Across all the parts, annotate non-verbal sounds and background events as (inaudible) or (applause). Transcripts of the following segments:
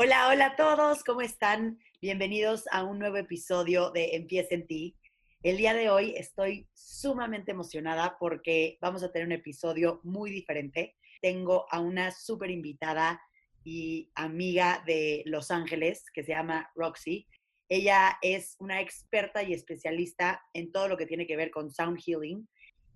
Hola, hola a todos, ¿cómo están? Bienvenidos a un nuevo episodio de Empieza en ti. El día de hoy estoy sumamente emocionada porque vamos a tener un episodio muy diferente. Tengo a una súper invitada y amiga de Los Ángeles que se llama Roxy. Ella es una experta y especialista en todo lo que tiene que ver con sound healing.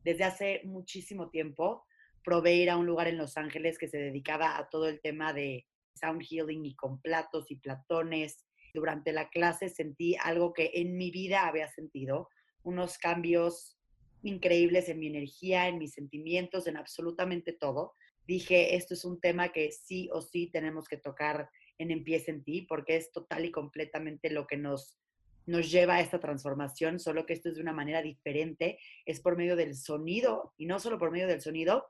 Desde hace muchísimo tiempo probé ir a un lugar en Los Ángeles que se dedicaba a todo el tema de sound healing y con platos y platones. Durante la clase sentí algo que en mi vida había sentido, unos cambios increíbles en mi energía, en mis sentimientos, en absolutamente todo. Dije, esto es un tema que sí o sí tenemos que tocar en Empieza en ti, porque es total y completamente lo que nos, nos lleva a esta transformación, solo que esto es de una manera diferente, es por medio del sonido, y no solo por medio del sonido,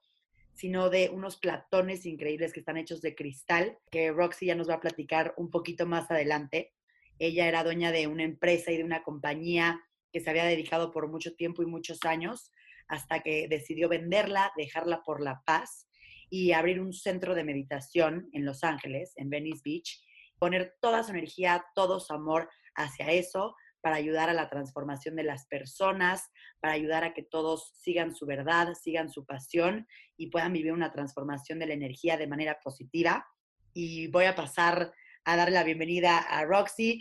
sino de unos platones increíbles que están hechos de cristal, que Roxy ya nos va a platicar un poquito más adelante. Ella era dueña de una empresa y de una compañía que se había dedicado por mucho tiempo y muchos años, hasta que decidió venderla, dejarla por la paz y abrir un centro de meditación en Los Ángeles, en Venice Beach, poner toda su energía, todo su amor hacia eso, para ayudar a la transformación de las personas, para ayudar a que todos sigan su verdad, sigan su pasión y puedan vivir una transformación de la energía de manera positiva. Y voy a pasar a darle la bienvenida a Roxy.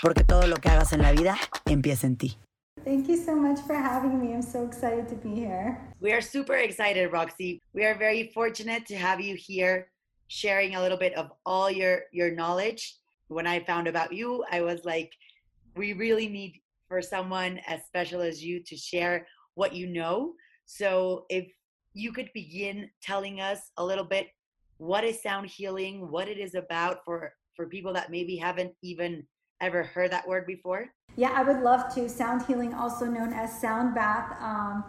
Porque todo lo que hagas en la vida empieza en ti. Thank you so much for having me. I'm so excited to be here. We are super excited, Roxy. We are very fortunate to have you here sharing a little bit of all your your knowledge. When I found about you, I was like we really need for someone as special as you to share what you know. So if you could begin telling us a little bit what is sound healing, what it is about for for people that maybe haven't even ever heard that word before. Yeah, I would love to. Sound healing, also known as sound bath. Um,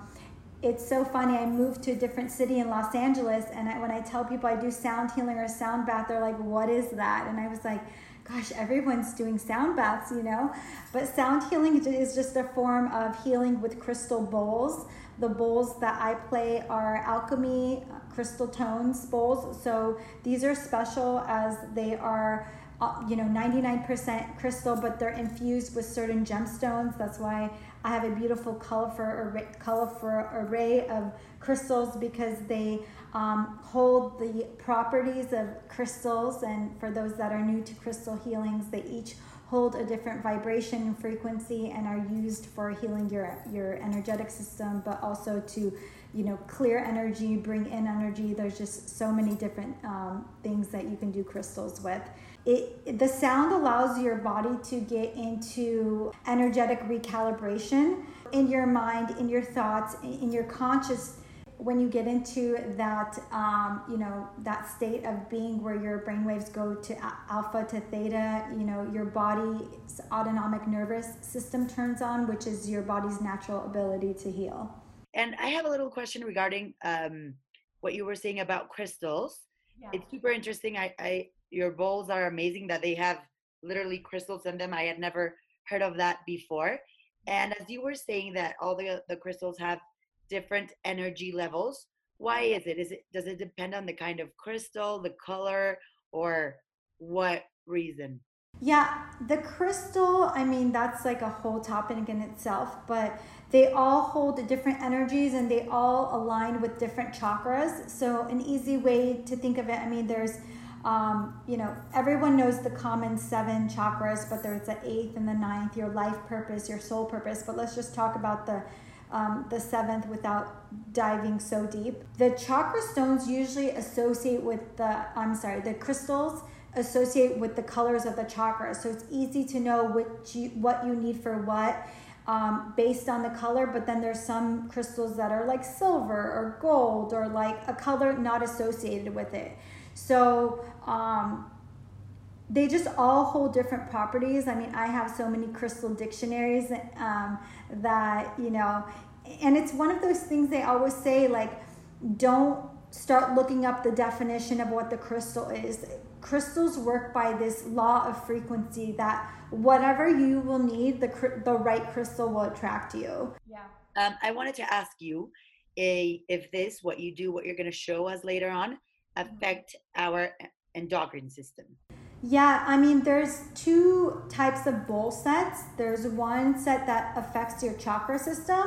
it's so funny. I moved to a different city in Los Angeles, and I, when I tell people I do sound healing or sound bath, they're like, "What is that?" And I was like, "Gosh, everyone's doing sound baths, you know." But sound healing is just a form of healing with crystal bowls. The bowls that I play are alchemy crystal tones bowls. So these are special as they are uh, you know 99% crystal but they're infused with certain gemstones. That's why i have a beautiful colorful array, colorful array of crystals because they um, hold the properties of crystals. And for those that are new to crystal healings they each hold a different vibration and frequency and are used for healing your your energetic system but also to you know clear energy bring in energy. There's just so many different um, things that you can do crystals with it, the sound allows your body to get into energetic recalibration in your mind, in your thoughts, in your conscious. When you get into that, um, you know, that state of being where your brain waves go to alpha to theta, you know, your body's autonomic nervous system turns on, which is your body's natural ability to heal. And I have a little question regarding um, what you were saying about crystals. Yeah. It's super interesting. I, I your bowls are amazing that they have literally crystals in them. I had never heard of that before. And as you were saying that all the the crystals have different energy levels, why is it? Is it does it depend on the kind of crystal, the color, or what reason? Yeah, the crystal, I mean, that's like a whole topic in itself, but they all hold different energies and they all align with different chakras. So, an easy way to think of it, I mean, there's um, you know, everyone knows the common seven chakras, but there's the eighth and the ninth, your life purpose, your soul purpose. But let's just talk about the um, the seventh without diving so deep. The chakra stones usually associate with the I'm sorry, the crystals associate with the colors of the chakras. So it's easy to know what you, what you need for what. Um, based on the color, but then there's some crystals that are like silver or gold or like a color not associated with it. So, um, they just all hold different properties. I mean, I have so many crystal dictionaries um, that, you know, and it's one of those things they always say, like, don't start looking up the definition of what the crystal is. Crystals work by this law of frequency that whatever you will need, the, the right crystal will attract you. Yeah. Um, I wanted to ask you a, if this, what you do, what you're going to show us later on. Affect our endocrine system. Yeah, I mean, there's two types of bowl sets. There's one set that affects your chakra system,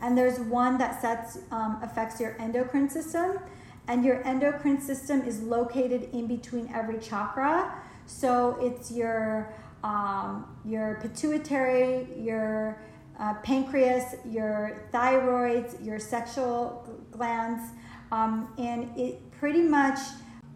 and there's one that sets um, affects your endocrine system. And your endocrine system is located in between every chakra. So it's your um, your pituitary, your uh, pancreas, your thyroids, your sexual glands, um, and it pretty much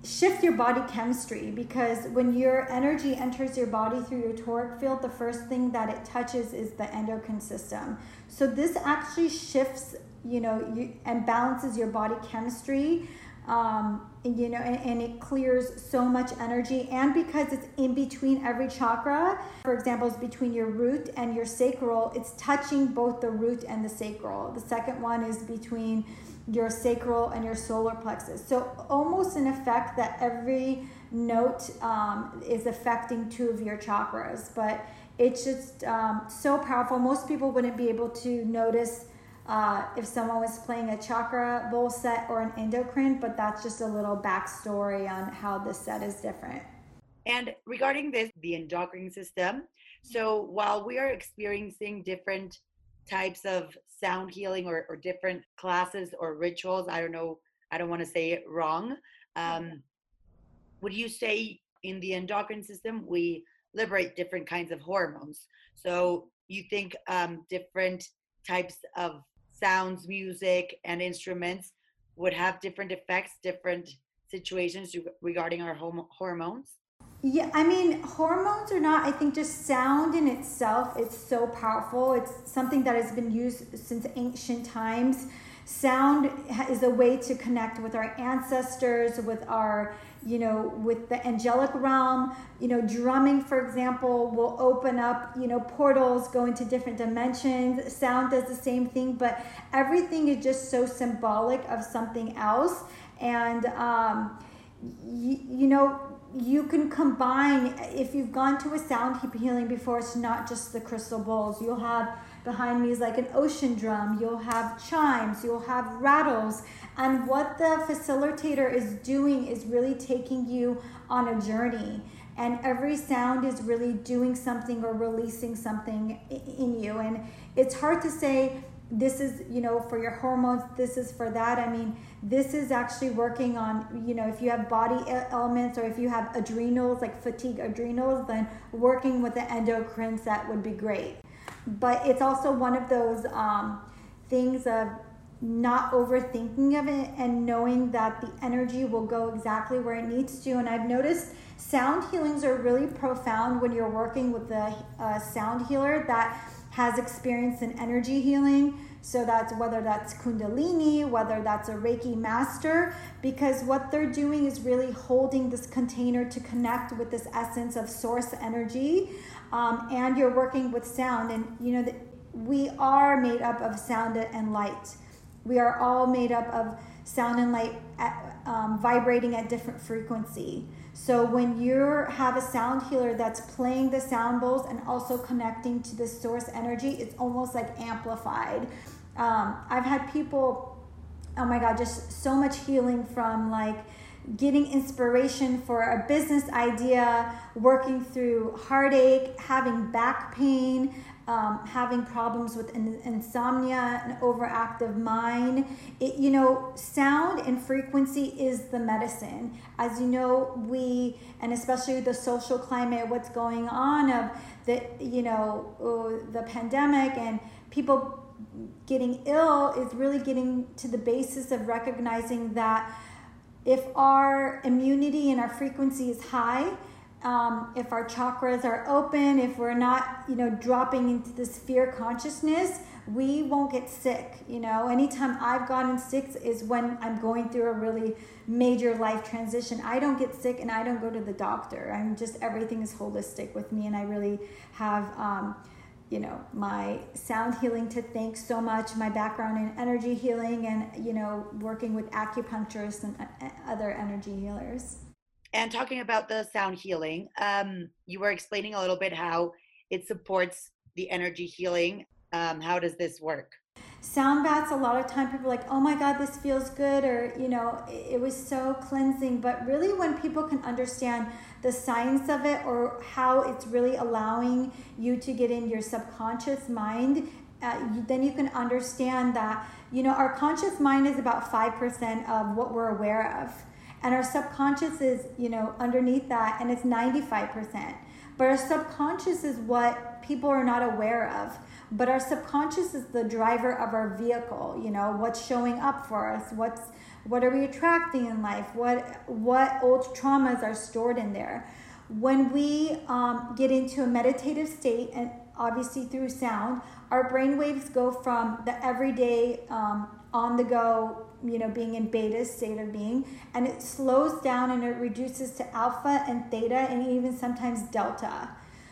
shift your body chemistry because when your energy enters your body through your toric field, the first thing that it touches is the endocrine system. So this actually shifts, you know, you, and balances your body chemistry. Um, you know, and, and, it clears so much energy. And because it's in between every chakra, for example, it's between your root and your sacral, it's touching both the root and the sacral. The second one is between your sacral and your solar plexus. So almost in effect that every note um, is affecting two of your chakras, but it's just um, so powerful. Most people wouldn't be able to notice uh, if someone was playing a chakra bowl set or an endocrine, but that's just a little backstory on how this set is different. And regarding this, the endocrine system, so while we are experiencing different types of sound healing or, or different classes or rituals. I don't know. I don't want to say it wrong. Um, would you say in the endocrine system we liberate different kinds of hormones? So you think um, different types of sounds, music, and instruments would have different effects, different situations regarding our hormones? Yeah, I mean, hormones or not, I think just sound in itself it's so powerful. It's something that has been used since ancient times. Sound is a way to connect with our ancestors, with our, you know, with the angelic realm. You know, drumming, for example, will open up, you know, portals, go into different dimensions. Sound does the same thing, but everything is just so symbolic of something else. And, um, you know, you can combine if you've gone to a sound healing before it's not just the crystal bowls you'll have behind me is like an ocean drum. You'll have chimes. You'll have rattles. And what the facilitator is doing is really taking you on a journey. And every sound is really doing something or releasing something in you. And it's hard to say this is you know for your hormones this is for that. I mean this is actually working on you know if you have body elements or if you have adrenals like fatigue adrenals then working with the endocrine set would be great. But it's also one of those um, things of not overthinking of it and knowing that the energy will go exactly where it needs to. And i've noticed sound healings are really profound when you're working with a, a sound healer that has experience in energy healing. So that's whether that's Kundalini, whether that's a Reiki master, because what they're doing is really holding this container to connect with this essence of source energy. Um, and you're working with sound. And you know, that we are made up of sound and light. We are all made up of sound and light at, um, vibrating at different frequency. So when you have a sound healer that's playing the sound bowls and also connecting to the source energy, it's almost like amplified. Um, I've had people, oh my God, just so much healing from like getting inspiration for a business idea, working through heartache, having back pain, um, having problems with in- insomnia, an overactive mind. It, you know, sound and frequency is the medicine. As you know, we, and especially the social climate, what's going on of the, you know, uh, the pandemic and people getting ill is really getting to the basis of recognizing that if our immunity and our frequency is high, um, if our chakras are open, if we're not, you know, dropping into this fear consciousness, we won't get sick. You know, anytime I've gotten sick is when I'm going through a really major life transition. I don't get sick and I don't go to the doctor. I'm just, everything is holistic with me, and I really have. Um, you know my sound healing to thank so much my background in energy healing and you know working with acupuncturists and uh, other energy healers and talking about the sound healing, um, you were explaining a little bit how it supports the energy healing. Um, how does this work? Sound baths, a lot of time people are like, oh my God, this feels good, or, you know, it, it was so cleansing. But really, when people can understand the science of it or how it's really allowing you to get in your subconscious mind, uh, you, then you can understand that, you know, our conscious mind is about 5% of what we're aware of and our subconscious is you know underneath that and it's 95% but our subconscious is what people are not aware of. But our subconscious is the driver of our vehicle you know what's showing up for us what's what are we attracting in life what what old traumas are stored in there. When we um, get into a meditative state and obviously through sound. Our brain waves go from the everyday um, on the go you know being in beta state of being and it slows down and it reduces to alpha and theta and even sometimes delta.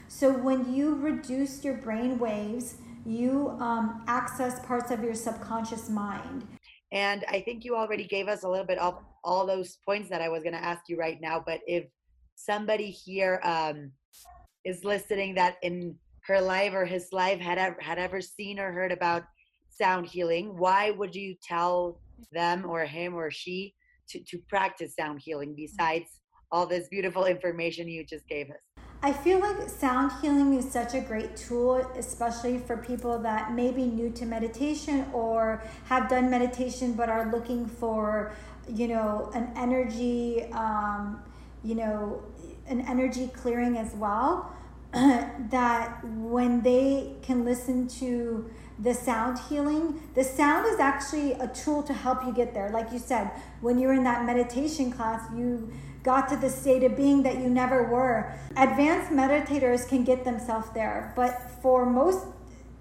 So when you reduce your brain waves you um, access parts of your subconscious mind. And i think you already gave us a little bit of all those points that i was going to ask you right now but if somebody here um, is listening that in her life or his life had ever had ever seen or heard about sound healing why would you tell them or him or she to, to practice sound healing besides all this beautiful information you just gave us? I feel like sound healing is such a great tool, especially for people that may be new to meditation or have done meditation but are looking for, you know, an energy, um, you know, an energy clearing as well. (clears throat) that when they can listen to the sound healing. The sound is actually a tool to help you get there. Like you said, when you're in that meditation class, you got to the state of being that you never were. Advanced meditators can get themselves there, but for most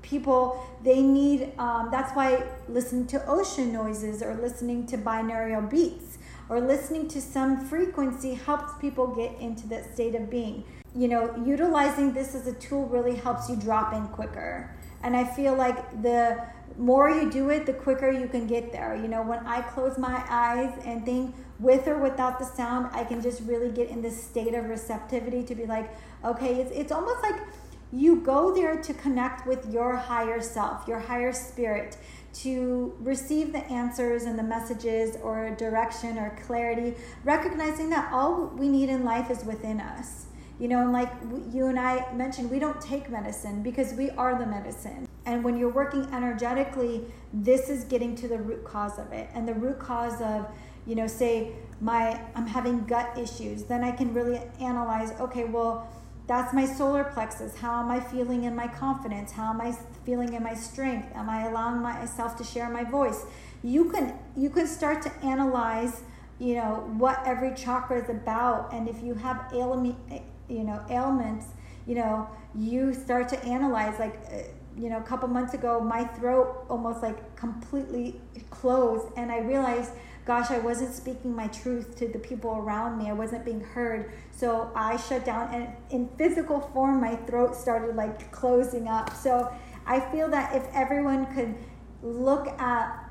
people, they need um, that's why listening to ocean noises or listening to binaural beats or listening to some frequency helps people get into that state of being. You know, utilizing this as a tool really helps you drop in quicker. And I feel like the more you do it, the quicker you can get there. You know, when I close my eyes and think with or without the sound, I can just really get in this state of receptivity to be like, okay, it's, it's almost like you go there to connect with your higher self, your higher spirit, to receive the answers and the messages or direction or clarity, recognizing that all we need in life is within us. You know, and like you and I mentioned, we don't take medicine because we are the medicine. And when you're working energetically, this is getting to the root cause of it. And the root cause of, you know, say my I'm having gut issues, then I can really analyze, okay, well, that's my solar plexus. How am I feeling in my confidence? How am I feeling in my strength? Am I allowing myself to share my voice? You can you can start to analyze, you know, what every chakra is about and if you have ailment eh, you know ailments you know you start to analyze like uh, you know a couple months ago my throat almost like completely closed and i realized gosh i wasn't speaking my truth to the people around me. I wasn't being heard. So i shut down and in physical form my throat started like closing up. So i feel that if everyone could look at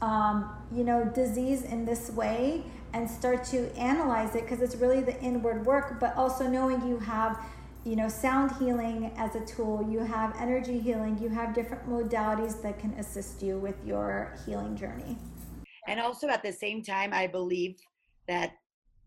um, you know disease in this way and start to analyze it because it's really the inward work but also knowing you have you know sound healing as a tool you have energy healing you have different modalities that can assist you with your healing journey and also at the same time i believe that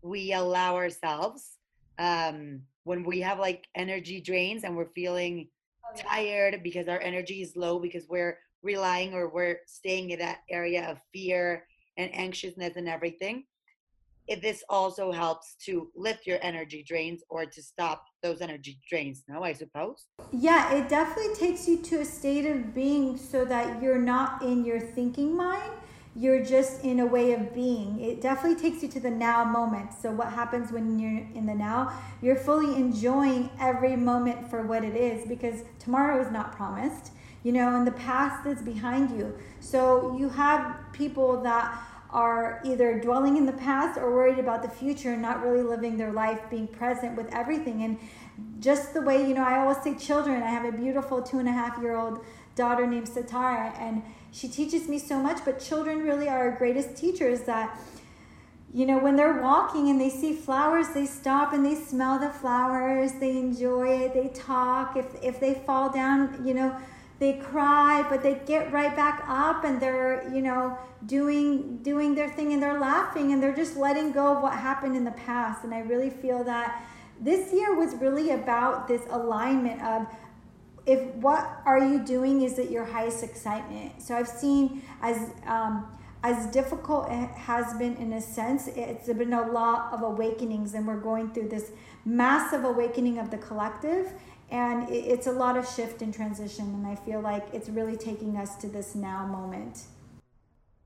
we allow ourselves um when we have like energy drains and we're feeling oh, yeah. tired because our energy is low because we're relying or we're staying in that area of fear and anxiousness and everything if this also helps to lift your energy drains or to stop those energy drains no i suppose yeah it definitely takes you to a state of being so that you're not in your thinking mind you're just in a way of being. It definitely takes you to the now moment. So, what happens when you're in the now? You're fully enjoying every moment for what it is because tomorrow is not promised, you know, and the past is behind you. So, you have people that are either dwelling in the past or worried about the future and not really living their life, being present with everything. And just the way, you know, I always say children, I have a beautiful two and a half year old daughter named Satara, and she teaches me so much, but children really are our greatest teachers that you know, when they're walking and they see flowers, they stop and they smell the flowers, they enjoy it, they talk. If if they fall down, you know, they cry, but they get right back up and they're, you know, doing doing their thing and they're laughing and they're just letting go of what happened in the past. And I really feel that this year was really about this alignment of if what are you doing is at your highest excitement. So I've seen as um, as difficult it has been in a sense, it's been a lot of awakenings, and we're going through this massive awakening of the collective. And it's a lot of shift and transition, and I feel like it's really taking us to this now moment.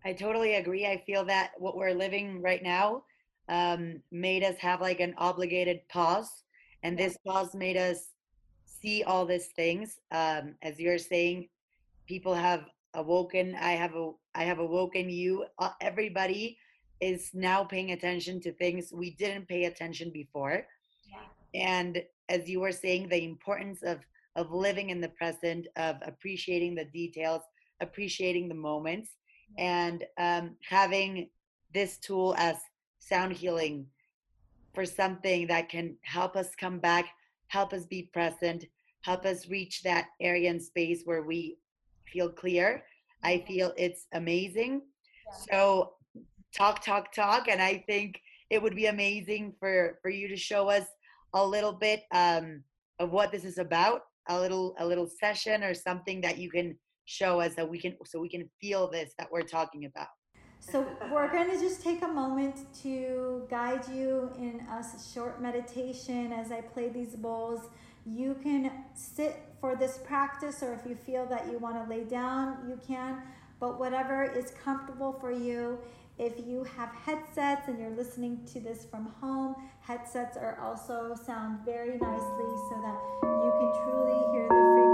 I totally agree. I feel that what we're living right now um, made us have like an obligated pause, and this pause made us see all these things. Um, as you're saying, people have awoken. I have a I have awoken you. Uh, everybody is now paying attention to things we didn't pay attention before. Yeah. And as you were saying, the importance of of living in the present, of appreciating the details, appreciating the moments, and um, having this tool as sound healing for something that can help us come back help us be present, help us reach that area and space where we feel clear. I feel it's amazing. Yeah. So talk, talk, talk. And I think it would be amazing for, for you to show us a little bit um, of what this is about, a little, a little session or something that you can show us that we can, so we can feel this that we're talking about. So we're going to just take a moment to guide you in a short meditation as I play these bowls. You can sit for this practice, or if you feel that you want to lay down, you can. But whatever is comfortable for you. If you have headsets and you're listening to this from home, headsets are also sound very nicely so that you can truly hear the heart,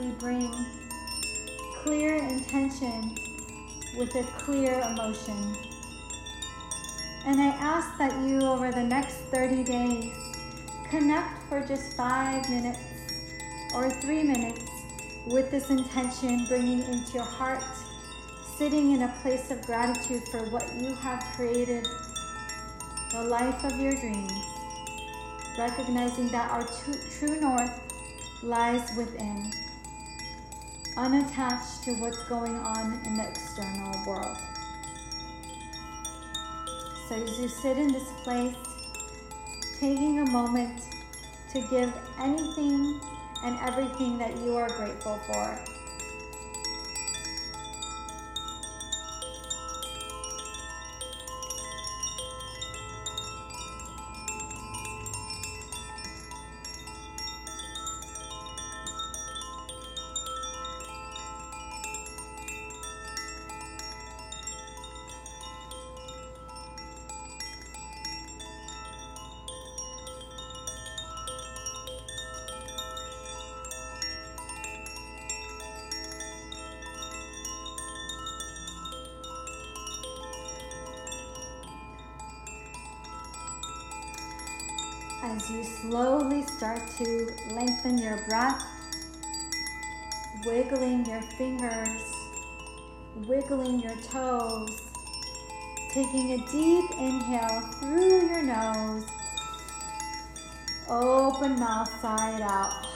we bring clear intention with a clear emotion. And I ask that you, over the next 30 days, connect for just five minutes or three minutes with this intention, bringing into your heart, sitting in a place of gratitude for what you have created, the life of your dreams, recognizing that our true north lies within unattached to what's going on in the external world. So as you sit in this place, taking a moment to give anything and everything that you are grateful for. As you slowly start to lengthen your breath, wiggling your fingers, wiggling your toes, taking a deep inhale through your nose, open mouth side out,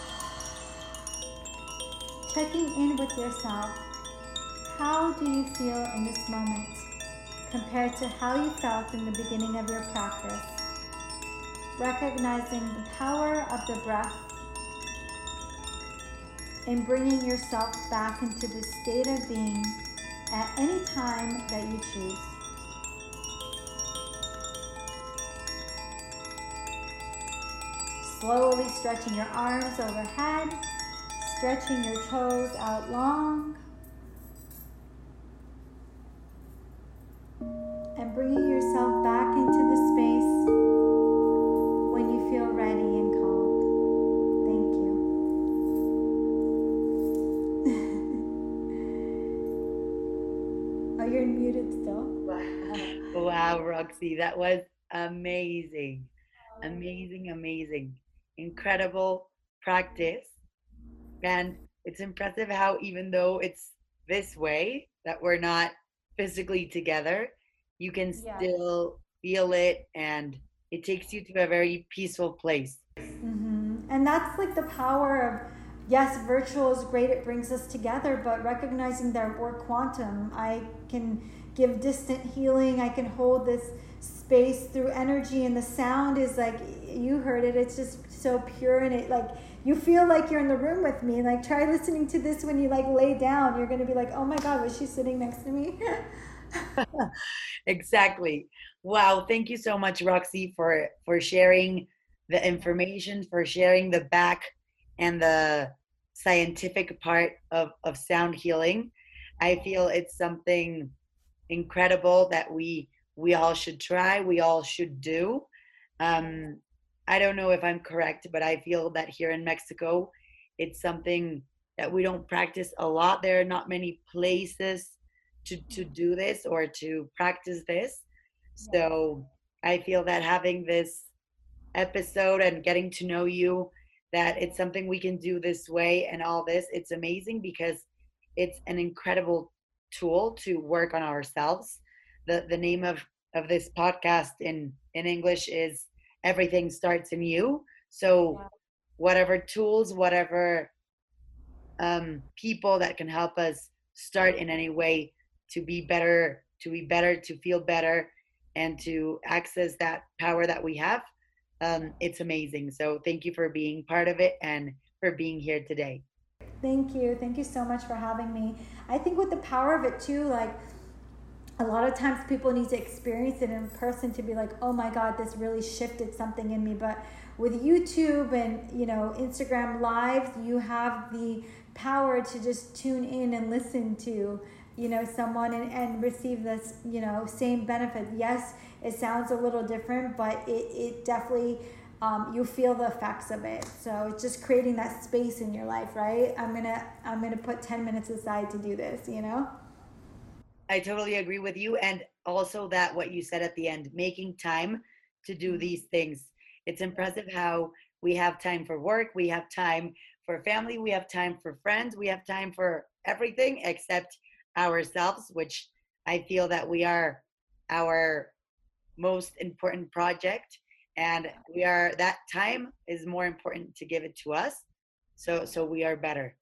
checking in with yourself. How do you feel in this moment compared to how you felt in the beginning of your practice? Recognizing the power of the breath and bringing yourself back into the state of being at any time that you choose. Slowly stretching your arms overhead, stretching your toes out long, Incredible practice. And it's impressive how, even though it's this way, that we're not physically together, you can yeah. still feel it and it takes you to a very peaceful place. Mm-hmm. And that's like the power of yes, virtual is great, it brings us together, but recognizing that we're quantum, I can give distant healing, I can hold this space through energy, and the sound is like you heard it, it's just so pure and it like you feel like you're in the room with me. Like try listening to this when you like lay down, you're gonna be like, oh my god, was she sitting next to me? (laughs) exactly. Wow, thank you so much, Roxy, for for sharing the information, for sharing the back and the scientific part of, of sound healing. I feel it's something incredible that we we all should try, we all should do. Um, I don't know if I'm correct, but I feel that here in Mexico, it's something that we don't practice a lot. There are not many places to, to do this or to practice this. So I feel that having this episode and getting to know you, that it's something we can do this way and all this, it's amazing because it's an incredible tool to work on ourselves. The the name of of this podcast in in English is everything starts in you. So whatever tools, whatever um, people that can help us start in any way to be better, to be better, to feel better, and to access that power that we have. Um, it's amazing. So thank you for being part of it and for being here today. Thank you. Thank you so much for having me. I think with the power of it too, like a lot of times people need to experience it in person to be like, oh my God, this really shifted something in me. But with YouTube and you know Instagram lives, you have the power to just tune in and listen to you know someone and, and receive this you know same benefit. Yes, it sounds a little different, but it, it definitely um, you feel the effects of it. So it's just creating that space in your life, right? I'm gonna I'm gonna put 10 minutes aside to do this, you know? I totally agree with you. And also that what you said at the end, making time to do mm-hmm. these things. It's impressive how we have time for work, we have time for family, we have time for friends, we have time for everything except ourselves, which I feel that we are our most important project and we are that time is more important to give it to us so so we are better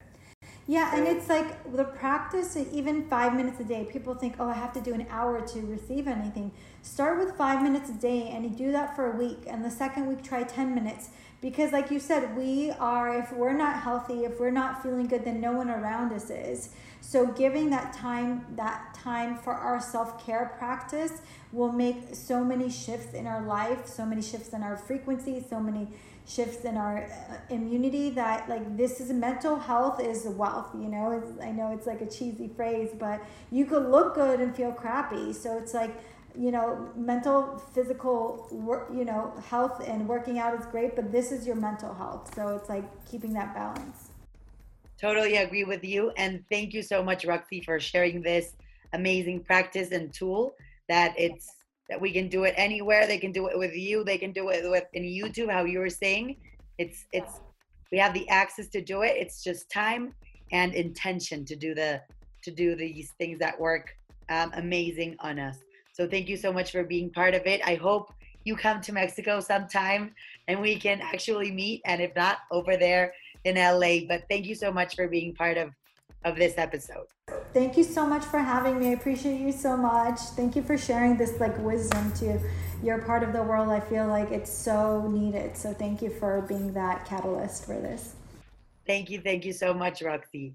yeah, and it's like the practice, even five minutes a day. People think, oh, I have to do an hour to receive anything. Start with five minutes a day and you do that for a week. And the second week, try 10 minutes. Because, like you said, we are, if we're not healthy, if we're not feeling good, then no one around us is. So, giving that time, that time for our self care practice will make so many shifts in our life, so many shifts in our frequency, so many shifts in our uh, immunity that like this is mental health is wealth you know? It's, i know it's like a cheesy phrase but you could look good and feel crappy. So it's like you know mental physical work you know health and working out is great but this is your mental health. So it's like keeping that balance totally agree with you and thank you so much roxy for sharing this amazing practice and tool that it's that we can do it anywhere. They can do it with you. They can do it with in YouTube, how you were saying. It's it's we have the access to do it. It's just time and intention to do the to do these things that work um, amazing on us. So thank you so much for being part of it. I hope you come to Mexico sometime and we can actually meet. And if not, over there in LA. But thank you so much for being part of of this episode. Thank you so much for having me. I appreciate you so much. Thank you for sharing this like wisdom to your part of the world. I feel like it's so needed. So thank you for being that catalyst for this. Thank you. Thank you so much, Roxy.